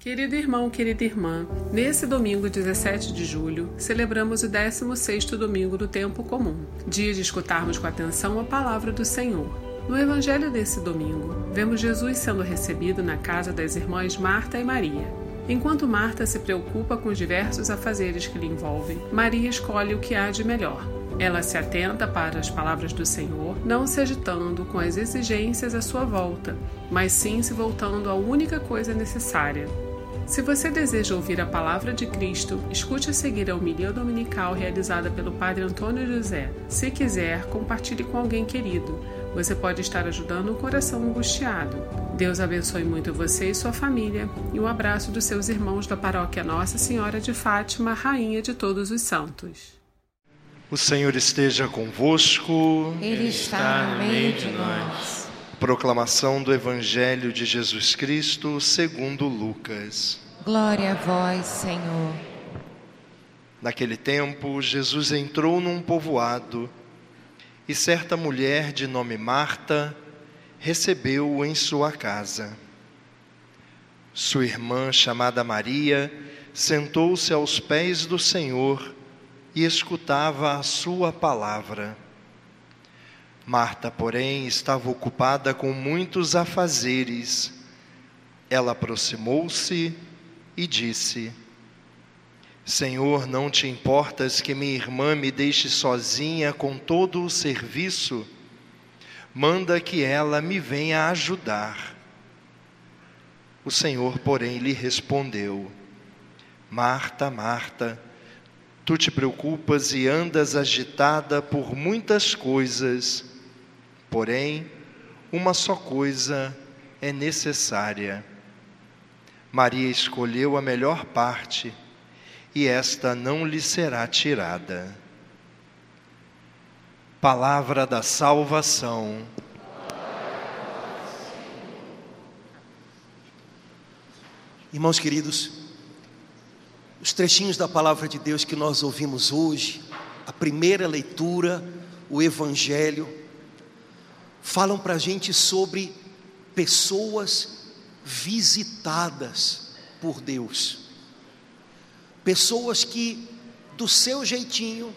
Querido irmão, querida irmã, nesse domingo 17 de julho, celebramos o 16º domingo do tempo comum, dia de escutarmos com atenção a palavra do Senhor. No evangelho desse domingo, vemos Jesus sendo recebido na casa das irmãs Marta e Maria. Enquanto Marta se preocupa com os diversos afazeres que lhe envolvem, Maria escolhe o que há de melhor. Ela se atenta para as palavras do Senhor, não se agitando com as exigências à sua volta, mas sim se voltando à única coisa necessária, se você deseja ouvir a palavra de Cristo, escute a seguir a homilia dominical realizada pelo Padre Antônio José. Se quiser, compartilhe com alguém querido. Você pode estar ajudando um coração angustiado. Deus abençoe muito você e sua família. E um abraço dos seus irmãos da paróquia Nossa Senhora de Fátima, Rainha de Todos os Santos. O Senhor esteja convosco. Ele está no meio de nós. Proclamação do Evangelho de Jesus Cristo segundo Lucas. Glória a vós, Senhor. Naquele tempo, Jesus entrou num povoado e certa mulher de nome Marta recebeu-o em sua casa. Sua irmã, chamada Maria, sentou-se aos pés do Senhor e escutava a sua palavra. Marta, porém, estava ocupada com muitos afazeres. Ela aproximou-se e disse: Senhor, não te importas que minha irmã me deixe sozinha com todo o serviço? Manda que ela me venha ajudar. O Senhor, porém, lhe respondeu: Marta, Marta, tu te preocupas e andas agitada por muitas coisas Porém, uma só coisa é necessária. Maria escolheu a melhor parte e esta não lhe será tirada. Palavra da salvação. Irmãos queridos, os trechinhos da palavra de Deus que nós ouvimos hoje, a primeira leitura, o Evangelho, falam para a gente sobre pessoas visitadas por Deus, pessoas que, do seu jeitinho,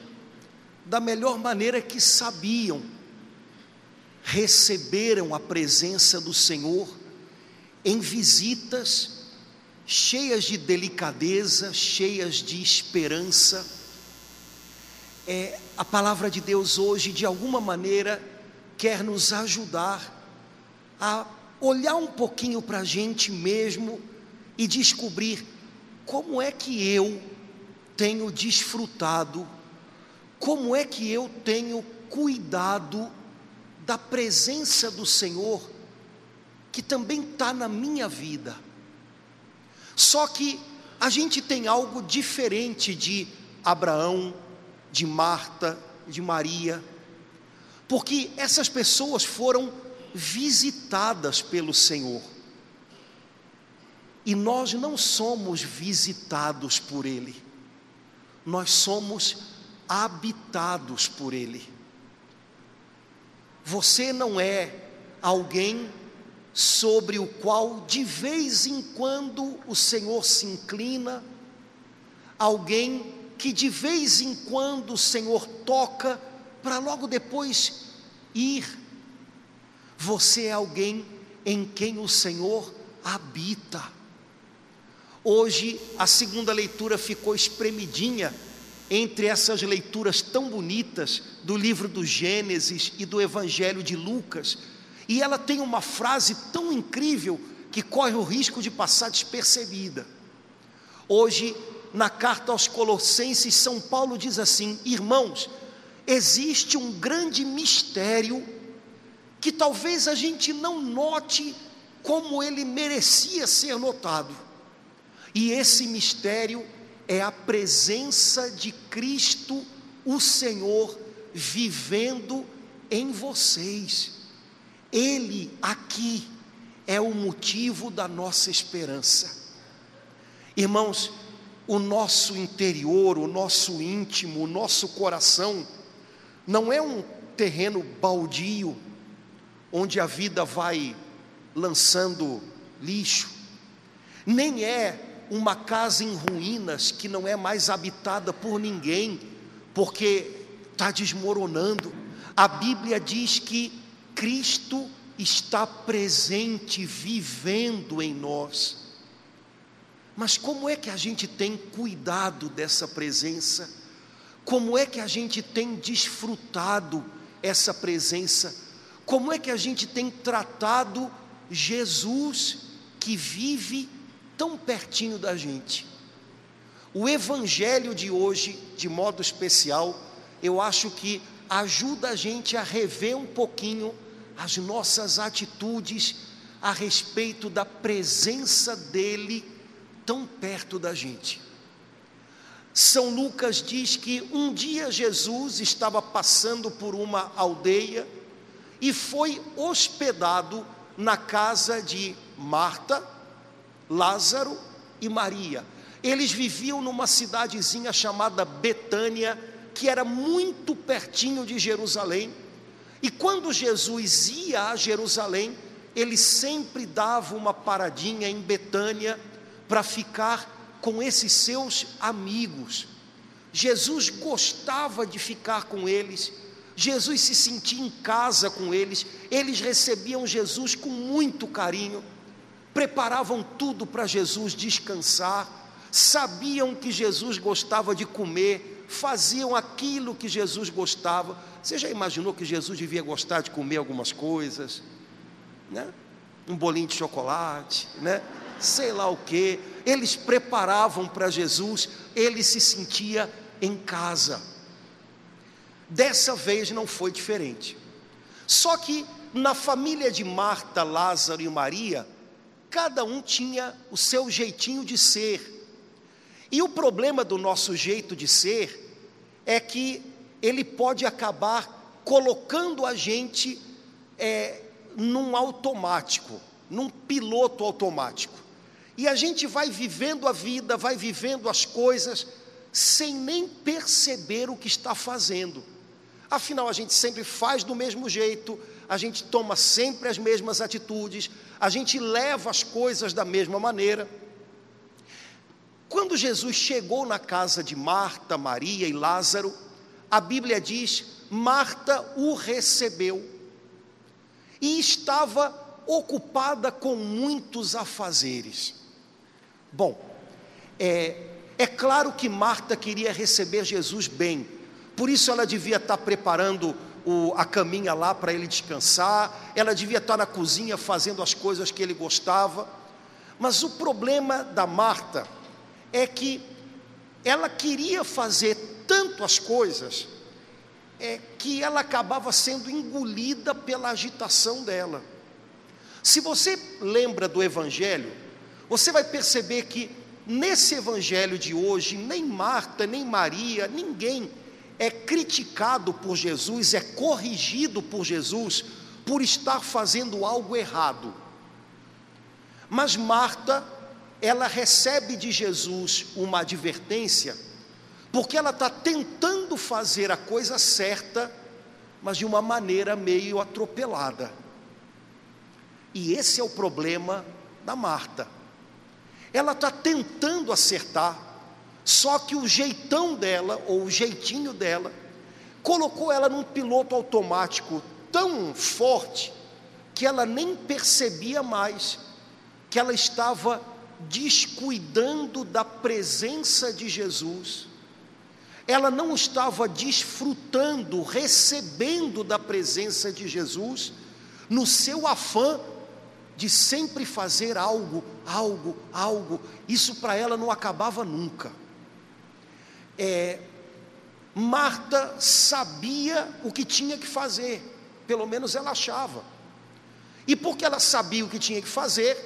da melhor maneira que sabiam, receberam a presença do Senhor em visitas cheias de delicadeza, cheias de esperança. É, a palavra de Deus hoje, de alguma maneira, quer nos ajudar a olhar um pouquinho para a gente mesmo e descobrir como é que eu tenho desfrutado, como é que eu tenho cuidado da presença do Senhor, que também está na minha vida. Só que a gente tem algo diferente de Abraão, de Marta, de Maria porque essas pessoas foram visitadas pelo Senhor. E nós não somos visitados por Ele, nós somos habitados por Ele. Você não é alguém sobre o qual de vez em quando o Senhor se inclina, alguém que de vez em quando o Senhor toca para logo depois ir. Você é alguém em quem o Senhor habita. Hoje a segunda leitura ficou espremidinha entre essas leituras tão bonitas do livro do Gênesis e do Evangelho de Lucas, e ela tem uma frase tão incrível que corre o risco de passar despercebida. Hoje, na carta aos Colossenses, São Paulo diz assim: Irmãos, existe um grande mistério que talvez a gente não note como ele merecia ser notado. E esse mistério é a presença de Cristo, o Senhor, vivendo em vocês. Ele aqui é o motivo da nossa esperança. Irmãos, o nosso interior, o nosso íntimo, o nosso coração, não é um terreno baldio, onde a vida vai lançando lixo. nem é uma casa em ruínas que não é mais habitada por ninguém, porque está desmoronando. A Bíblia diz que Cristo está presente, vivendo em nós. Mas como é que a gente tem cuidado dessa presença? Como é que a gente tem desfrutado essa presença? Como é que a gente tem tratado Jesus que vive tão pertinho da gente? O evangelho de hoje, de modo especial, eu acho que ajuda a gente a rever um pouquinho as nossas atitudes a respeito da presença dele tão perto da gente. São Lucas diz que um dia Jesus estava passando por uma aldeia e foi hospedado na casa de Marta, Lázaro e Maria. Eles viviam numa cidadezinha chamada Betânia, que era muito pertinho de Jerusalém. E quando Jesus ia a Jerusalém, ele sempre dava uma paradinha em Betânia para ficar com esses seus amigos. Jesus gostava de ficar com eles, Jesus se sentia em casa com eles, eles recebiam Jesus com muito carinho, preparavam tudo para Jesus descansar, sabiam que Jesus gostava de comer, faziam aquilo que Jesus gostava. Você já imaginou que Jesus devia gostar de comer algumas coisas, né? Um bolinho de chocolate, né? Sei lá o que eles preparavam para Jesus, ele se sentia em casa. Dessa vez não foi diferente. Só que na família de Marta, Lázaro e Maria, cada um tinha o seu jeitinho de ser. E o problema do nosso jeito de ser é que ele pode acabar colocando a gente é, num automático, num piloto automático. E a gente vai vivendo a vida, vai vivendo as coisas, sem nem perceber o que está fazendo. Afinal, a gente sempre faz do mesmo jeito, a gente toma sempre as mesmas atitudes, a gente leva as coisas da mesma maneira. Quando Jesus chegou na casa de Marta, Maria e Lázaro, a Bíblia diz: Marta o recebeu e estava ocupada com muitos afazeres. Bom, é, é claro que Marta queria receber Jesus bem, por isso ela devia estar preparando o, a caminha lá para ele descansar, ela devia estar na cozinha fazendo as coisas que ele gostava, mas o problema da Marta é que ela queria fazer tanto as coisas é, que ela acabava sendo engolida pela agitação dela. Se você lembra do Evangelho, você vai perceber que nesse evangelho de hoje, nem Marta, nem Maria, ninguém é criticado por Jesus, é corrigido por Jesus por estar fazendo algo errado. Mas Marta, ela recebe de Jesus uma advertência, porque ela está tentando fazer a coisa certa, mas de uma maneira meio atropelada. E esse é o problema da Marta ela está tentando acertar, só que o jeitão dela, ou o jeitinho dela, colocou ela num piloto automático tão forte que ela nem percebia mais que ela estava descuidando da presença de Jesus, ela não estava desfrutando, recebendo da presença de Jesus, no seu afã de sempre fazer algo, algo, algo, isso para ela não acabava nunca. É, Marta sabia o que tinha que fazer, pelo menos ela achava. E porque ela sabia o que tinha que fazer,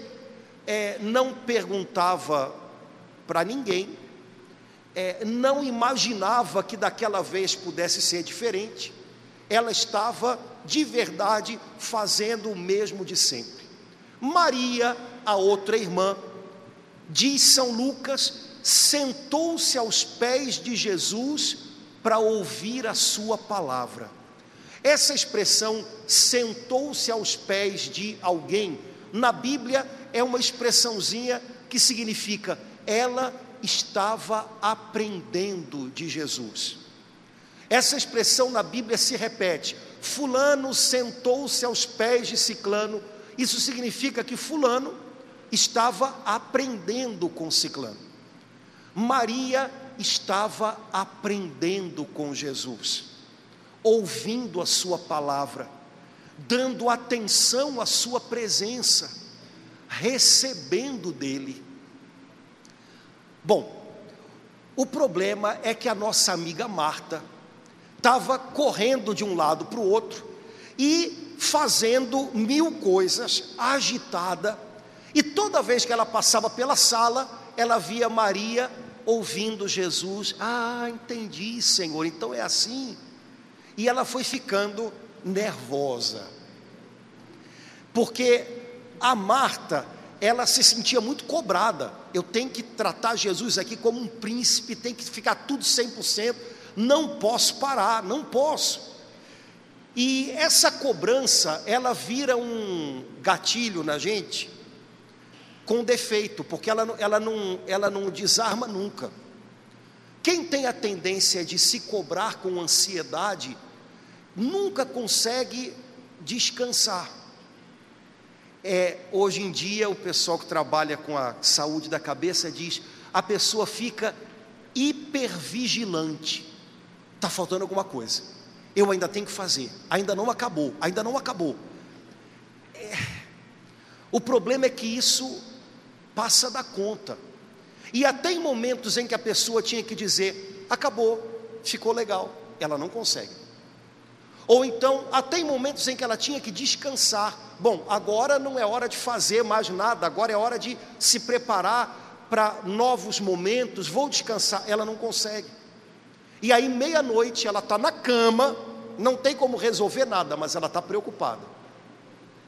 é, não perguntava para ninguém, é, não imaginava que daquela vez pudesse ser diferente, ela estava de verdade fazendo o mesmo de sempre. Maria, a outra irmã, diz São Lucas, sentou-se aos pés de Jesus para ouvir a sua palavra. Essa expressão, sentou-se aos pés de alguém, na Bíblia é uma expressãozinha que significa ela estava aprendendo de Jesus. Essa expressão na Bíblia se repete: Fulano sentou-se aos pés de Ciclano. Isso significa que Fulano estava aprendendo com Ciclano. Maria estava aprendendo com Jesus, ouvindo a Sua palavra, dando atenção à Sua presença, recebendo dele. Bom, o problema é que a nossa amiga Marta estava correndo de um lado para o outro e fazendo mil coisas, agitada, e toda vez que ela passava pela sala, ela via Maria ouvindo Jesus. Ah, entendi, Senhor, então é assim. E ela foi ficando nervosa, porque a Marta, ela se sentia muito cobrada. Eu tenho que tratar Jesus aqui como um príncipe, tem que ficar tudo 100%, não posso parar, não posso. E essa cobrança, ela vira um gatilho na gente, com defeito, porque ela, ela, não, ela não desarma nunca. Quem tem a tendência de se cobrar com ansiedade, nunca consegue descansar. É, hoje em dia, o pessoal que trabalha com a saúde da cabeça diz: a pessoa fica hipervigilante, está faltando alguma coisa, eu ainda tenho que fazer, ainda não acabou, ainda não acabou. É, o problema é que isso passa da conta, e até em momentos em que a pessoa tinha que dizer: acabou, ficou legal, ela não consegue. Ou então, até em momentos em que ela tinha que descansar. Bom, agora não é hora de fazer mais nada, agora é hora de se preparar para novos momentos, vou descansar. Ela não consegue. E aí, meia-noite, ela está na cama, não tem como resolver nada, mas ela está preocupada.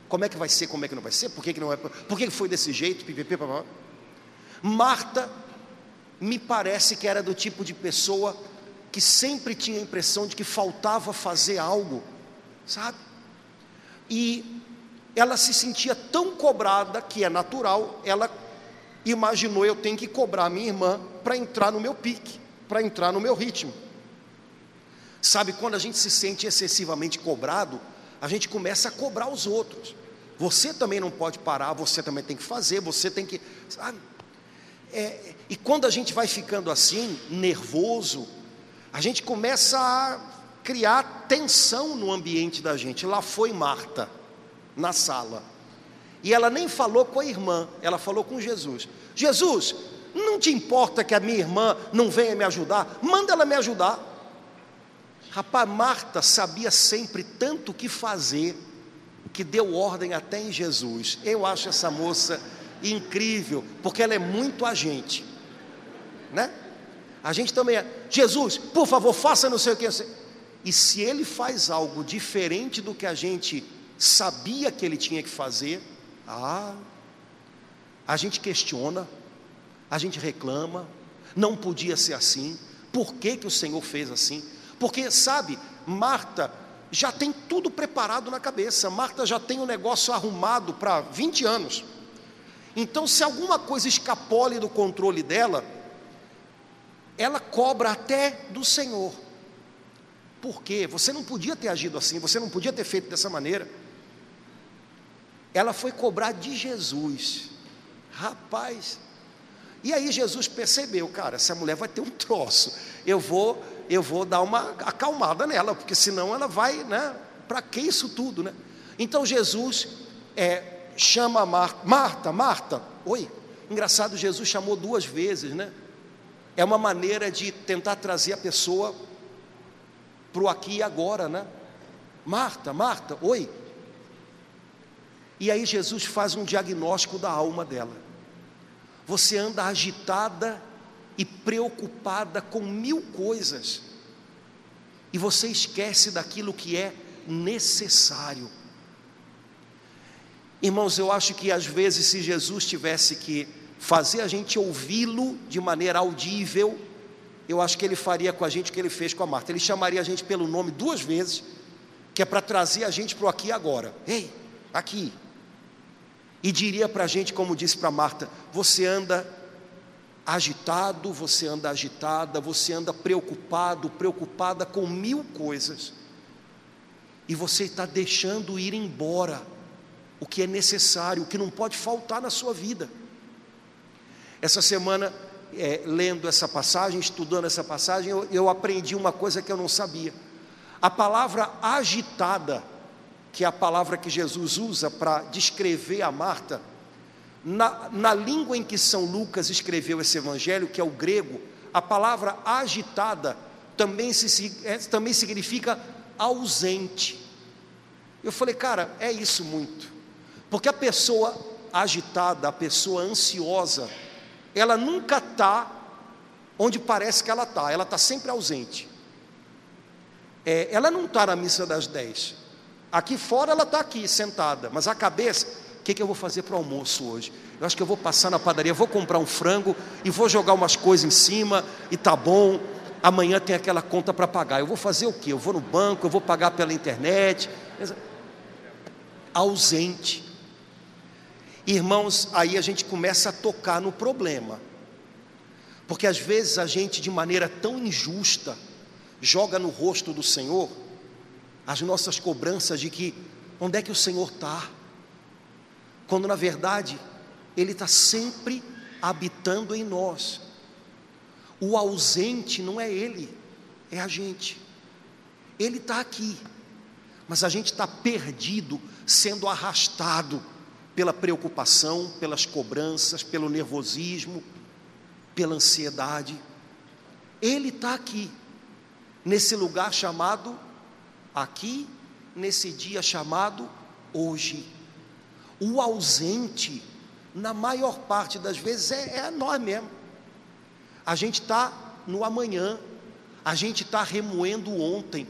Como é que vai ser, como é que não vai ser, por que, que não é, por que foi desse jeito, pipipi. Marta, me parece que era do tipo de pessoa que sempre tinha a impressão de que faltava fazer algo, sabe? E ela se sentia tão cobrada que é natural, ela imaginou eu tenho que cobrar minha irmã para entrar no meu pique, para entrar no meu ritmo. Sabe, quando a gente se sente excessivamente cobrado, a gente começa a cobrar os outros. Você também não pode parar, você também tem que fazer, você tem que. Sabe? É, e quando a gente vai ficando assim, nervoso, a gente começa a criar tensão no ambiente da gente. Lá foi Marta, na sala. E ela nem falou com a irmã, ela falou com Jesus. Jesus, não te importa que a minha irmã não venha me ajudar? Manda ela me ajudar. Rapaz, Marta sabia sempre tanto o que fazer, que deu ordem até em Jesus. Eu acho essa moça incrível, porque ela é muito agente, né? A gente também é, Jesus, por favor, faça não sei o que. E se ele faz algo diferente do que a gente sabia que ele tinha que fazer, ah, a gente questiona, a gente reclama, não podia ser assim, por que, que o Senhor fez assim? Porque, sabe, Marta já tem tudo preparado na cabeça, Marta já tem o negócio arrumado para 20 anos. Então, se alguma coisa escapole do controle dela, ela cobra até do Senhor. Por quê? Você não podia ter agido assim, você não podia ter feito dessa maneira. Ela foi cobrar de Jesus. Rapaz. E aí Jesus percebeu, cara, essa mulher vai ter um troço. Eu vou, eu vou dar uma acalmada nela, porque senão ela vai, né? Para que isso tudo, né? Então Jesus é, chama Marta, Marta, Marta. Oi. Engraçado, Jesus chamou duas vezes, né? é uma maneira de tentar trazer a pessoa para o aqui e agora, né? Marta, Marta, oi. E aí Jesus faz um diagnóstico da alma dela. Você anda agitada e preocupada com mil coisas, e você esquece daquilo que é necessário. Irmãos, eu acho que às vezes, se Jesus tivesse que fazer a gente ouvi-lo de maneira audível, eu acho que ele faria com a gente o que ele fez com a Marta. Ele chamaria a gente pelo nome duas vezes, que é para trazer a gente para o aqui e agora. Ei, aqui. e diria para a gente, como disse para Marta: você anda agitado, você anda agitada, você anda preocupado, preocupada com mil coisas, e você está deixando ir embora o que é necessário, o que não pode faltar na sua vida. Essa semana, é, lendo essa passagem, estudando essa passagem, eu, eu aprendi uma coisa que eu não sabia. A palavra agitada, que é a palavra que Jesus usa para descrever a Marta, na, na língua em que São Lucas escreveu esse evangelho, que é o grego, a palavra agitada também, se, é, também significa ausente. Eu falei, cara, é isso muito. Porque a pessoa agitada, a pessoa ansiosa, ela nunca está onde parece que ela está, ela está sempre ausente. É, ela não está na missa das dez. Aqui fora ela está aqui, sentada, mas a cabeça, o que, que eu vou fazer para o almoço hoje? Eu acho que eu vou passar na padaria, vou comprar um frango e vou jogar umas coisas em cima e tá bom. Amanhã tem aquela conta para pagar. Eu vou fazer o quê? Eu vou no banco, eu vou pagar pela internet. Ausente. Irmãos, aí a gente começa a tocar no problema. Porque às vezes a gente, de maneira tão injusta, joga no rosto do Senhor as nossas cobranças de que onde é que o Senhor está, quando na verdade Ele está sempre habitando em nós. O ausente não é Ele, é a gente. Ele está aqui, mas a gente está perdido, sendo arrastado pela preocupação, pelas cobranças, pelo nervosismo, pela ansiedade. Ele está aqui, nesse lugar chamado aqui, nesse dia chamado hoje. O ausente, na maior parte das vezes, é, é nós mesmo. A gente está no amanhã, a gente está remoendo ontem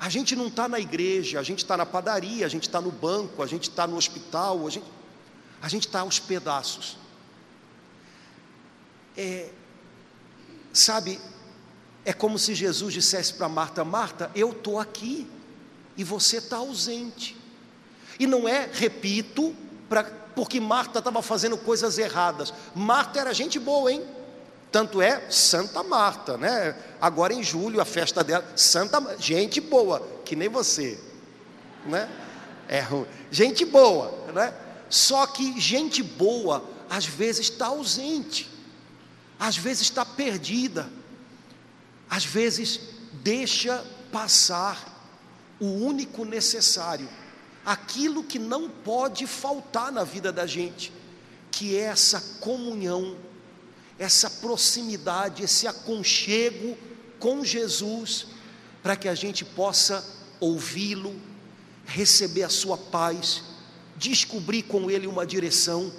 a gente não está na igreja, a gente está na padaria, a gente está no banco, a gente está no hospital, a gente a está aos pedaços. É, sabe, é como se Jesus dissesse para Marta: Marta, eu estou aqui e você está ausente. E não é, repito, pra, porque Marta estava fazendo coisas erradas. Marta era gente boa, hein? Tanto é Santa Marta, né? Agora em julho, a festa dela, Santa gente boa, que nem você, né? É gente boa, né? Só que gente boa às vezes está ausente, às vezes está perdida, às vezes deixa passar o único necessário, aquilo que não pode faltar na vida da gente, que é essa comunhão essa proximidade, esse aconchego com Jesus, para que a gente possa ouvi-lo, receber a sua paz, descobrir com ele uma direção.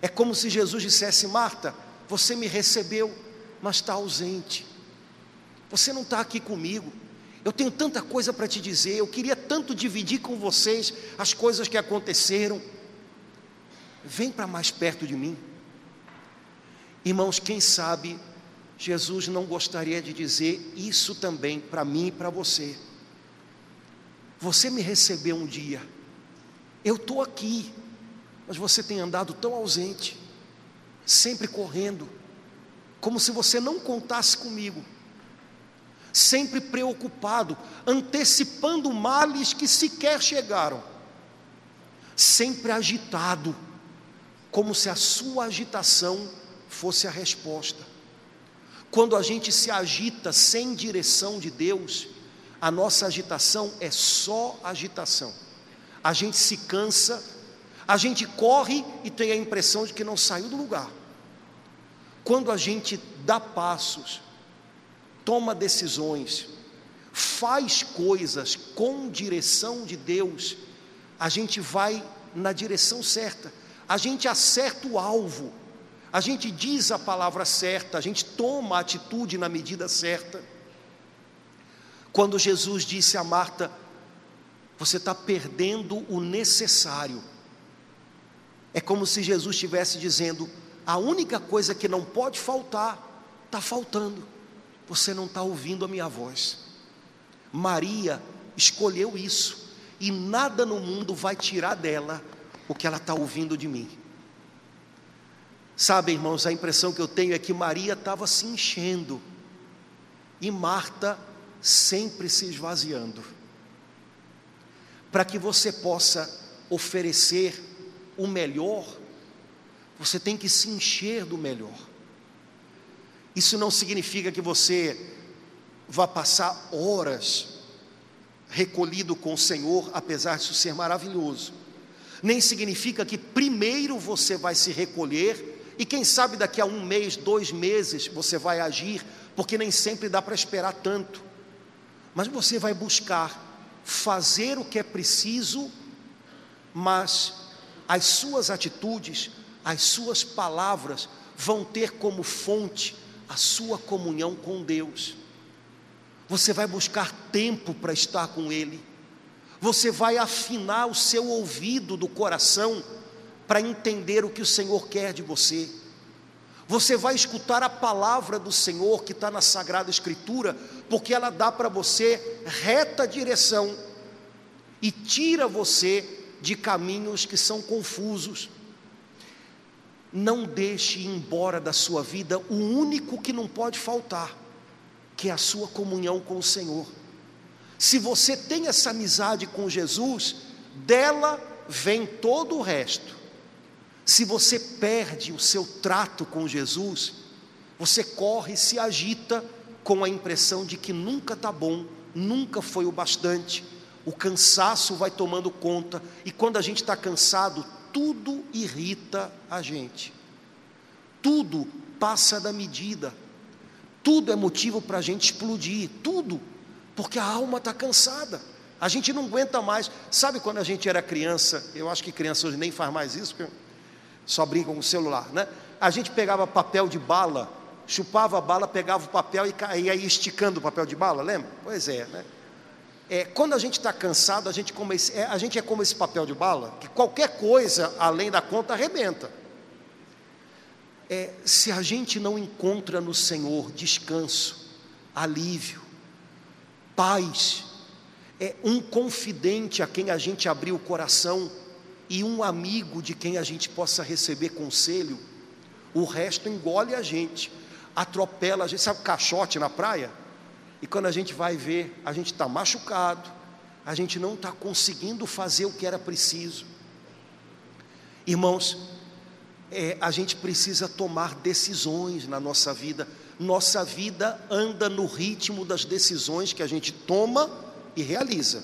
É como se Jesus dissesse: Marta, você me recebeu, mas está ausente, você não está aqui comigo. Eu tenho tanta coisa para te dizer, eu queria tanto dividir com vocês as coisas que aconteceram. Vem para mais perto de mim. Irmãos, quem sabe Jesus não gostaria de dizer isso também para mim e para você. Você me recebeu um dia, eu estou aqui, mas você tem andado tão ausente, sempre correndo, como se você não contasse comigo, sempre preocupado, antecipando males que sequer chegaram, sempre agitado, como se a sua agitação fosse a resposta. Quando a gente se agita sem direção de Deus, a nossa agitação é só agitação. A gente se cansa, a gente corre e tem a impressão de que não saiu do lugar. Quando a gente dá passos, toma decisões, faz coisas com direção de Deus, a gente vai na direção certa, a gente acerta o alvo a gente diz a palavra certa, a gente toma a atitude na medida certa. Quando Jesus disse a Marta: Você está perdendo o necessário. É como se Jesus estivesse dizendo: A única coisa que não pode faltar, está faltando. Você não está ouvindo a minha voz. Maria escolheu isso, e nada no mundo vai tirar dela o que ela está ouvindo de mim. Sabe, irmãos, a impressão que eu tenho é que Maria estava se enchendo e Marta sempre se esvaziando. Para que você possa oferecer o melhor, você tem que se encher do melhor. Isso não significa que você vá passar horas recolhido com o Senhor, apesar disso ser maravilhoso. Nem significa que primeiro você vai se recolher e quem sabe daqui a um mês, dois meses você vai agir, porque nem sempre dá para esperar tanto. Mas você vai buscar fazer o que é preciso, mas as suas atitudes, as suas palavras vão ter como fonte a sua comunhão com Deus. Você vai buscar tempo para estar com Ele. Você vai afinar o seu ouvido do coração para entender o que o Senhor quer de você. Você vai escutar a palavra do Senhor que está na Sagrada Escritura, porque ela dá para você reta direção e tira você de caminhos que são confusos. Não deixe ir embora da sua vida o único que não pode faltar que é a sua comunhão com o Senhor. Se você tem essa amizade com Jesus, dela vem todo o resto. Se você perde o seu trato com Jesus, você corre e se agita com a impressão de que nunca está bom, nunca foi o bastante, o cansaço vai tomando conta, e quando a gente está cansado, tudo irrita a gente, tudo passa da medida. Tudo é motivo para a gente explodir, tudo, porque a alma está cansada. A gente não aguenta mais. Sabe quando a gente era criança? Eu acho que criança hoje nem faz mais isso, porque só brincam com o celular, né? A gente pegava papel de bala, chupava a bala, pegava o papel e ia esticando o papel de bala, lembra? Pois é, né? É, quando a gente está cansado, a gente, esse, é, a gente é como esse papel de bala, que qualquer coisa além da conta arrebenta é, se a gente não encontra no Senhor descanso, alívio, paz, é um confidente a quem a gente abriu o coração e um amigo de quem a gente possa receber conselho, o resto engole a gente, atropela a gente, sabe caixote na praia? E quando a gente vai ver, a gente está machucado, a gente não está conseguindo fazer o que era preciso. Irmãos, é, a gente precisa tomar decisões na nossa vida. Nossa vida anda no ritmo das decisões que a gente toma e realiza.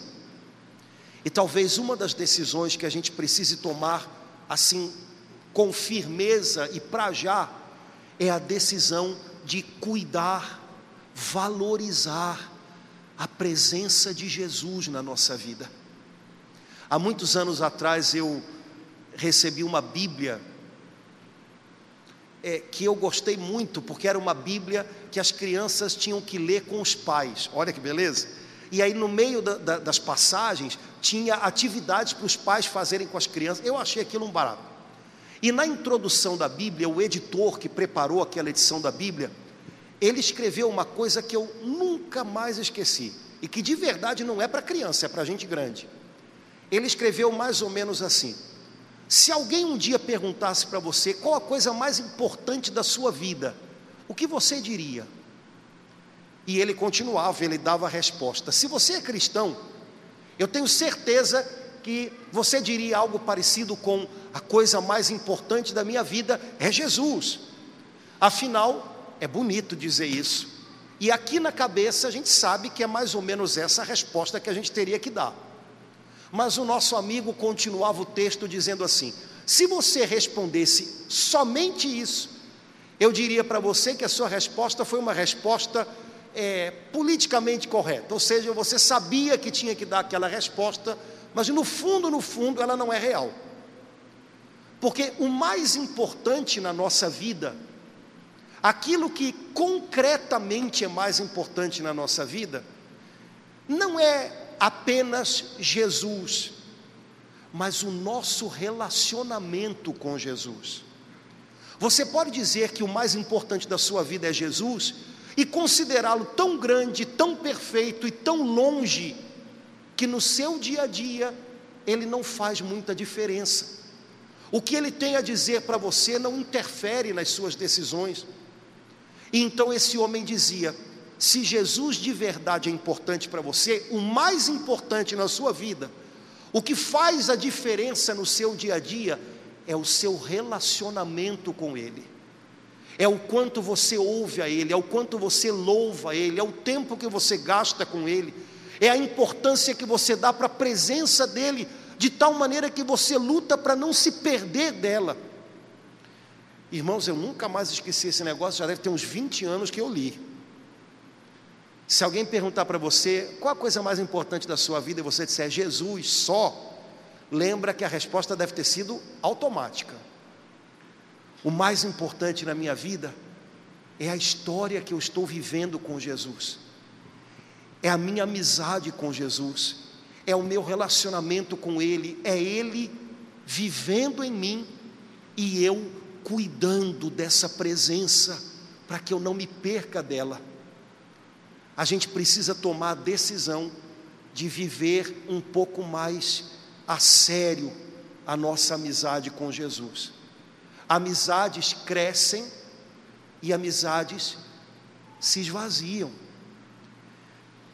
E talvez uma das decisões que a gente precise tomar, assim, com firmeza e para já, é a decisão de cuidar, valorizar a presença de Jesus na nossa vida. Há muitos anos atrás eu recebi uma Bíblia é, que eu gostei muito, porque era uma Bíblia que as crianças tinham que ler com os pais. Olha que beleza! E aí, no meio da, da, das passagens, tinha atividades para os pais fazerem com as crianças. Eu achei aquilo um barato. E na introdução da Bíblia, o editor que preparou aquela edição da Bíblia, ele escreveu uma coisa que eu nunca mais esqueci, e que de verdade não é para criança, é para gente grande. Ele escreveu mais ou menos assim: se alguém um dia perguntasse para você qual a coisa mais importante da sua vida, o que você diria? E ele continuava, ele dava a resposta. Se você é cristão, eu tenho certeza que você diria algo parecido com a coisa mais importante da minha vida é Jesus. Afinal, é bonito dizer isso. E aqui na cabeça a gente sabe que é mais ou menos essa a resposta que a gente teria que dar. Mas o nosso amigo continuava o texto dizendo assim: se você respondesse somente isso, eu diria para você que a sua resposta foi uma resposta é, politicamente correta, ou seja, você sabia que tinha que dar aquela resposta, mas no fundo, no fundo, ela não é real. Porque o mais importante na nossa vida, aquilo que concretamente é mais importante na nossa vida, não é apenas Jesus, mas o nosso relacionamento com Jesus. Você pode dizer que o mais importante da sua vida é Jesus e considerá-lo tão grande, tão perfeito e tão longe que no seu dia a dia ele não faz muita diferença. O que ele tem a dizer para você não interfere nas suas decisões. E então esse homem dizia: se Jesus de verdade é importante para você, o mais importante na sua vida, o que faz a diferença no seu dia a dia, é o seu relacionamento com Ele, é o quanto você ouve a Ele, é o quanto você louva a Ele, é o tempo que você gasta com Ele, é a importância que você dá para a presença dEle, de tal maneira que você luta para não se perder dela. Irmãos, eu nunca mais esqueci esse negócio, já deve ter uns 20 anos que eu li. Se alguém perguntar para você qual a coisa mais importante da sua vida e você disser Jesus só, lembra que a resposta deve ter sido automática. O mais importante na minha vida é a história que eu estou vivendo com Jesus, é a minha amizade com Jesus, é o meu relacionamento com Ele, é Ele vivendo em mim e eu cuidando dessa presença para que eu não me perca dela a gente precisa tomar a decisão de viver um pouco mais a sério a nossa amizade com Jesus. Amizades crescem e amizades se esvaziam.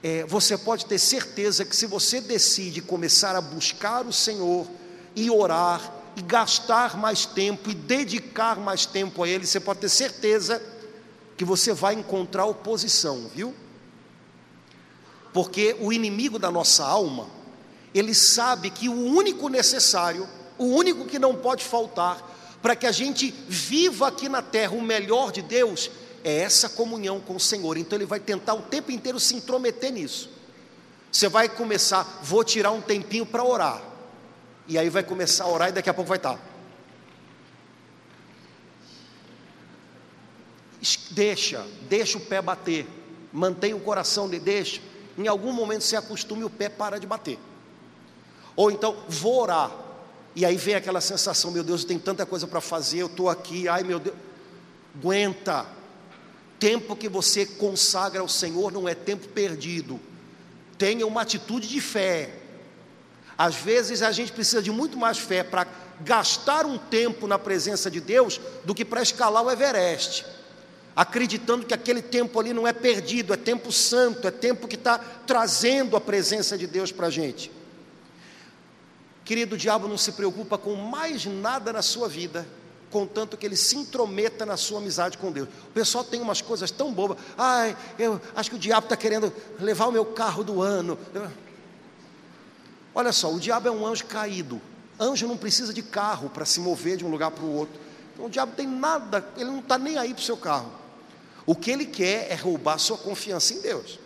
É, você pode ter certeza que se você decide começar a buscar o Senhor e orar e gastar mais tempo e dedicar mais tempo a Ele, você pode ter certeza que você vai encontrar oposição, viu? porque o inimigo da nossa alma, ele sabe que o único necessário, o único que não pode faltar, para que a gente viva aqui na terra o melhor de Deus, é essa comunhão com o Senhor. Então ele vai tentar o tempo inteiro se intrometer nisso. Você vai começar, vou tirar um tempinho para orar. E aí vai começar a orar e daqui a pouco vai estar. Deixa, deixa o pé bater. Mantenha o coração de deixa em algum momento você acostume o pé para de bater. Ou então, vou orar. E aí vem aquela sensação, meu Deus, tem tanta coisa para fazer, eu estou aqui, ai meu Deus. Aguenta. Tempo que você consagra ao Senhor não é tempo perdido. Tenha uma atitude de fé. Às vezes a gente precisa de muito mais fé para gastar um tempo na presença de Deus do que para escalar o Everest acreditando que aquele tempo ali não é perdido, é tempo santo, é tempo que está trazendo a presença de Deus para a gente. Querido, diabo não se preocupa com mais nada na sua vida, contanto que ele se intrometa na sua amizade com Deus. O pessoal tem umas coisas tão bobas. Ai, eu acho que o diabo está querendo levar o meu carro do ano. Olha só, o diabo é um anjo caído. Anjo não precisa de carro para se mover de um lugar para o outro. Então o diabo tem nada, ele não está nem aí para o seu carro. O que ele quer é roubar sua confiança em Deus.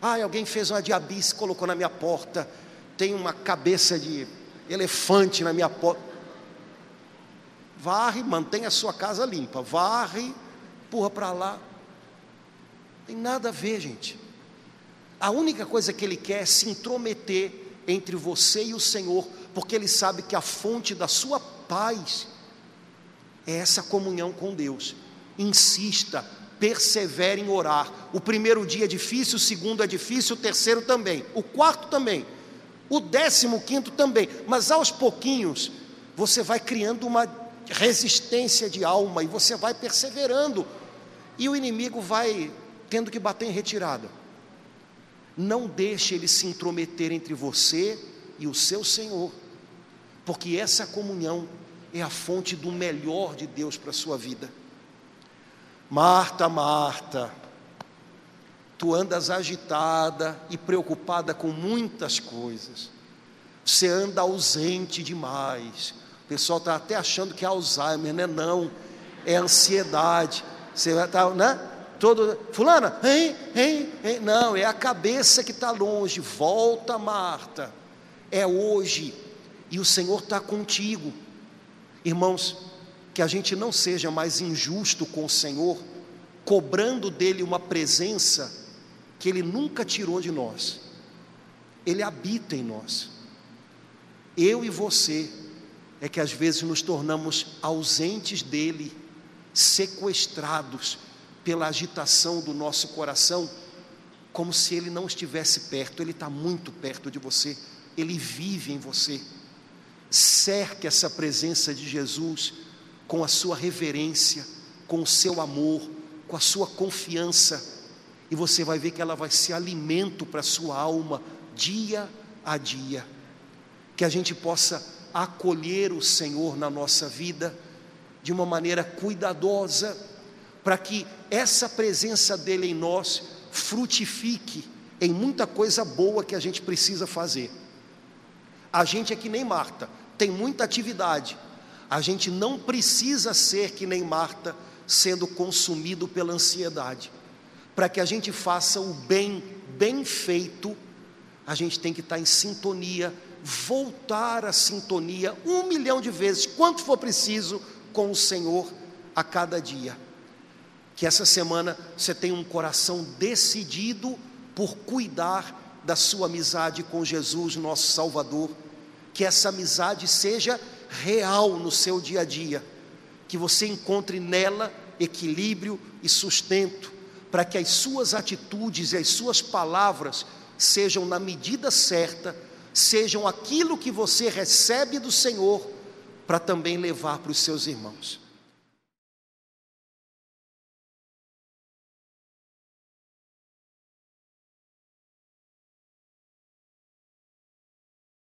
Ah, alguém fez uma diabice, colocou na minha porta, tem uma cabeça de elefante na minha porta. Varre, mantenha a sua casa limpa. Varre, empurra para lá. Tem nada a ver, gente. A única coisa que ele quer é se intrometer entre você e o Senhor, porque ele sabe que a fonte da sua paz é essa comunhão com Deus insista, persevere em orar. O primeiro dia é difícil, o segundo é difícil, o terceiro também, o quarto também, o décimo quinto também, mas aos pouquinhos você vai criando uma resistência de alma e você vai perseverando, e o inimigo vai tendo que bater em retirada. Não deixe ele se intrometer entre você e o seu Senhor, porque essa comunhão é a fonte do melhor de Deus para a sua vida. Marta, Marta, tu andas agitada e preocupada com muitas coisas, você anda ausente demais. O pessoal está até achando que é Alzheimer, né? Não, é ansiedade. Você vai estar, tá, né? Todo, fulana, hein, hein, hein? Não, é a cabeça que está longe. Volta, Marta. É hoje. E o Senhor está contigo. Irmãos, que a gente não seja mais injusto com o Senhor, cobrando dele uma presença que ele nunca tirou de nós. Ele habita em nós. Eu e você é que às vezes nos tornamos ausentes dele, sequestrados pela agitação do nosso coração, como se ele não estivesse perto. Ele está muito perto de você, ele vive em você. cerque essa presença de Jesus com a sua reverência, com o seu amor, com a sua confiança, e você vai ver que ela vai ser alimento para a sua alma dia a dia. Que a gente possa acolher o Senhor na nossa vida de uma maneira cuidadosa, para que essa presença dele em nós frutifique em muita coisa boa que a gente precisa fazer. A gente é que nem Marta, tem muita atividade. A gente não precisa ser que nem Marta, sendo consumido pela ansiedade. Para que a gente faça o bem bem feito, a gente tem que estar em sintonia, voltar à sintonia um milhão de vezes, quanto for preciso, com o Senhor a cada dia. Que essa semana você tenha um coração decidido por cuidar da sua amizade com Jesus, nosso Salvador. Que essa amizade seja real no seu dia a dia. Que você encontre nela equilíbrio e sustento, para que as suas atitudes e as suas palavras sejam na medida certa, sejam aquilo que você recebe do Senhor, para também levar para os seus irmãos.